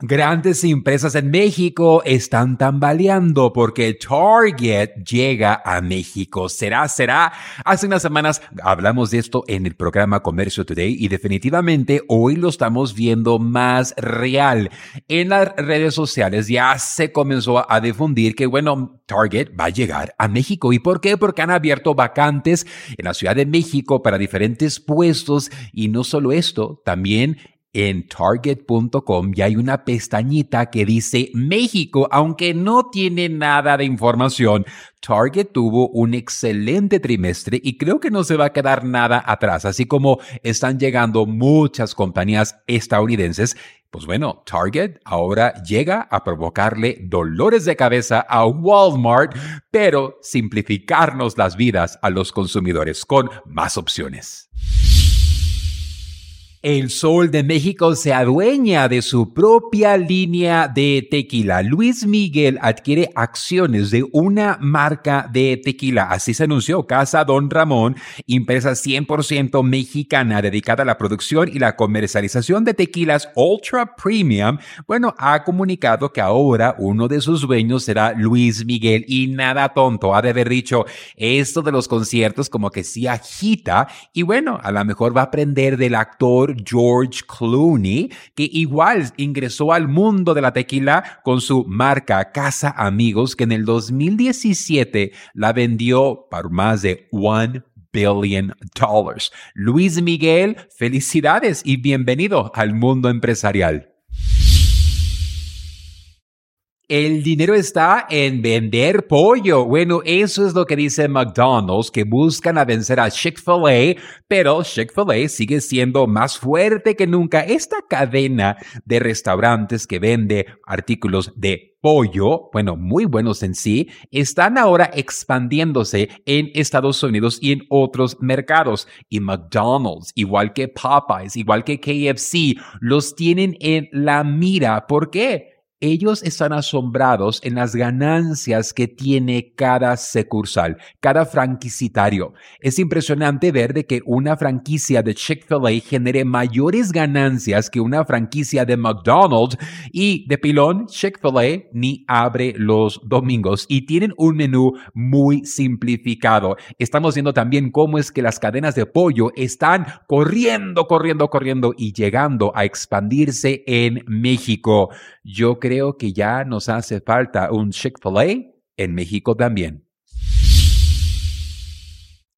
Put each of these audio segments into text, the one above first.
Grandes empresas en México están tambaleando porque Target llega a México. ¿Será? ¿Será? Hace unas semanas hablamos de esto en el programa Comercio Today y definitivamente hoy lo estamos viendo más real. En las redes sociales ya se comenzó a difundir que, bueno, Target va a llegar a México. ¿Y por qué? Porque han abierto vacantes en la Ciudad de México para diferentes puestos y no solo esto, también en target.com ya hay una pestañita que dice México, aunque no tiene nada de información. Target tuvo un excelente trimestre y creo que no se va a quedar nada atrás, así como están llegando muchas compañías estadounidenses. Pues bueno, Target ahora llega a provocarle dolores de cabeza a Walmart, pero simplificarnos las vidas a los consumidores con más opciones. El Sol de México se adueña de su propia línea de tequila. Luis Miguel adquiere acciones de una marca de tequila. Así se anunció Casa Don Ramón, empresa 100% mexicana dedicada a la producción y la comercialización de tequilas ultra premium. Bueno, ha comunicado que ahora uno de sus dueños será Luis Miguel y nada tonto. Ha de haber dicho esto de los conciertos como que sí agita y bueno, a lo mejor va a aprender del actor George Clooney, que igual ingresó al mundo de la tequila con su marca Casa Amigos, que en el 2017 la vendió por más de one billion dollars. Luis Miguel, felicidades y bienvenido al mundo empresarial. El dinero está en vender pollo. Bueno, eso es lo que dice McDonald's, que buscan a vencer a Chick-fil-A, pero Chick-fil-A sigue siendo más fuerte que nunca. Esta cadena de restaurantes que vende artículos de pollo, bueno, muy buenos en sí, están ahora expandiéndose en Estados Unidos y en otros mercados. Y McDonald's, igual que Popeyes, igual que KFC, los tienen en la mira. ¿Por qué? Ellos están asombrados en las ganancias que tiene cada sucursal, cada franquicitario. Es impresionante ver de que una franquicia de Chick-fil-A genere mayores ganancias que una franquicia de McDonald's y de pilón Chick-fil-A ni abre los domingos y tienen un menú muy simplificado. Estamos viendo también cómo es que las cadenas de pollo están corriendo, corriendo, corriendo y llegando a expandirse en México. Yo creo que ya nos hace falta un Chick-fil-A en México también.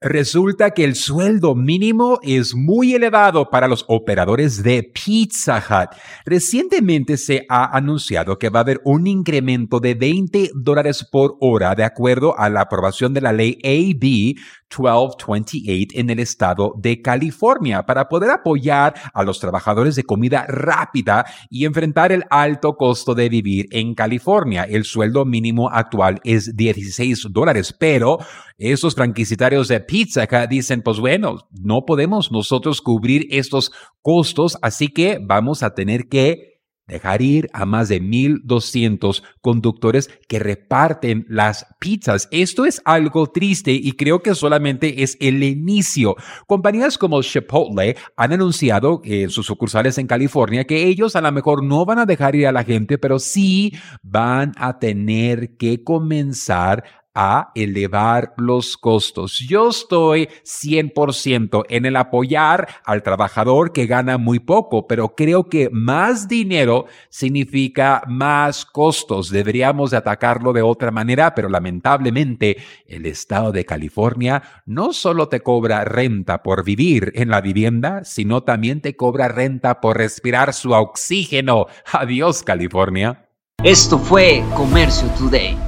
Resulta que el sueldo mínimo es muy elevado para los operadores de Pizza Hut. Recientemente se ha anunciado que va a haber un incremento de 20 dólares por hora de acuerdo a la aprobación de la ley AB 1228 en el estado de California para poder apoyar a los trabajadores de comida rápida y enfrentar el alto costo de vivir en California. El sueldo mínimo actual es 16 dólares, pero esos franquiciatarios de pizza acá dicen, pues bueno, no podemos nosotros cubrir estos costos, así que vamos a tener que dejar ir a más de 1.200 conductores que reparten las pizzas. Esto es algo triste y creo que solamente es el inicio. Compañías como Chipotle han anunciado en sus sucursales en California que ellos a lo mejor no van a dejar ir a la gente, pero sí van a tener que comenzar a elevar los costos. Yo estoy 100% en el apoyar al trabajador que gana muy poco, pero creo que más dinero significa más costos. Deberíamos atacarlo de otra manera, pero lamentablemente el estado de California no solo te cobra renta por vivir en la vivienda, sino también te cobra renta por respirar su oxígeno. Adiós, California. Esto fue Comercio Today.